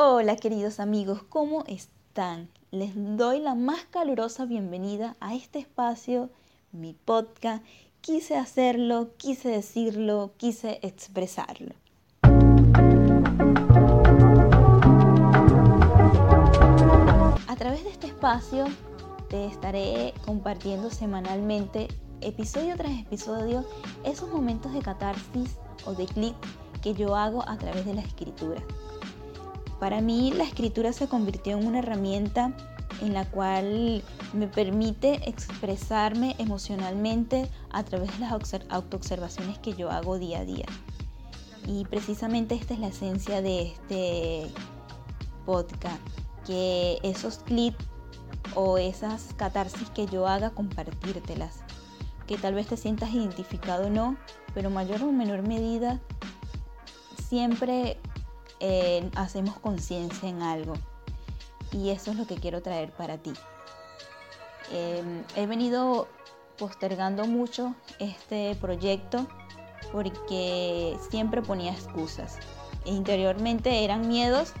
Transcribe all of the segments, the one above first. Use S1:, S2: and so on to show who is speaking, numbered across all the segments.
S1: Hola queridos amigos, ¿cómo están? Les doy la más calurosa bienvenida a este espacio, mi podcast. Quise hacerlo, quise decirlo, quise expresarlo. A través de este espacio te estaré compartiendo semanalmente, episodio tras episodio, esos momentos de catarsis o de clic que yo hago a través de la escritura. Para mí la escritura se convirtió en una herramienta en la cual me permite expresarme emocionalmente a través de las autoobservaciones que yo hago día a día. Y precisamente esta es la esencia de este podcast, que esos clips o esas catarsis que yo haga, compartírtelas. Que tal vez te sientas identificado o no, pero mayor o menor medida, siempre eh, hacemos conciencia en algo. Y eso es lo que quiero traer para ti. Em, he venido postergando mucho este proyecto porque siempre ponía excusas. Interiormente eran miedos,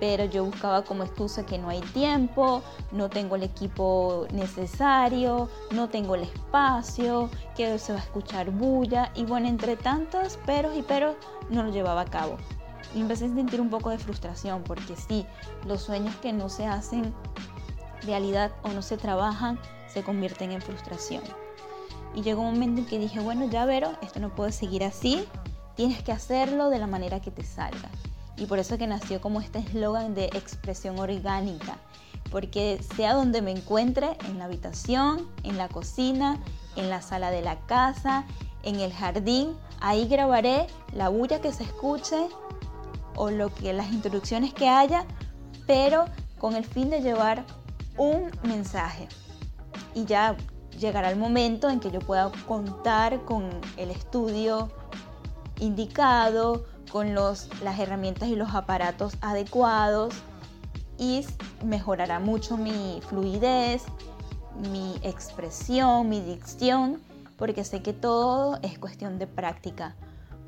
S1: pero yo buscaba como excusa que no hay tiempo, no tengo el equipo necesario, no tengo el espacio, que se va a escuchar bulla y bueno, entre tantos peros y peros no lo llevaba a cabo y empecé a sentir un poco de frustración porque sí, los sueños que no se hacen realidad o no se trabajan se convierten en frustración. Y llegó un momento en que dije, bueno, ya Vero, esto no puede seguir así, tienes que hacerlo de la manera que te salga. Y por eso que nació como este eslogan de expresión orgánica, porque sea donde me encuentre, en la habitación, en la cocina, en la sala de la casa, en el jardín, ahí grabaré la bulla que se escuche o lo que las introducciones que haya, pero con el fin de llevar un mensaje. Y ya llegará el momento en que yo pueda contar con el estudio indicado, con los, las herramientas y los aparatos adecuados y mejorará mucho mi fluidez, mi expresión, mi dicción, porque sé que todo es cuestión de práctica.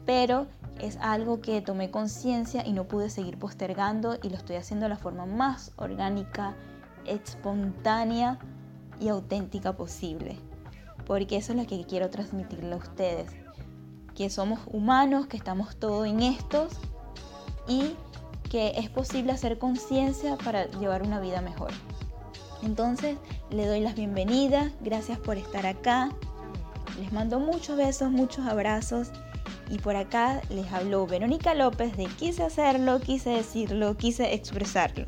S1: Pero es algo que tomé conciencia y no pude seguir postergando y lo estoy haciendo de la forma más orgánica, espontánea y auténtica posible. Porque eso es lo que quiero transmitirle a ustedes. Que somos humanos, que estamos todos en estos y que es posible hacer conciencia para llevar una vida mejor. Entonces, le doy las bienvenidas, gracias por estar acá. Les mando muchos besos, muchos abrazos y por acá les habló Verónica López de quise hacerlo, quise decirlo, quise expresarlo.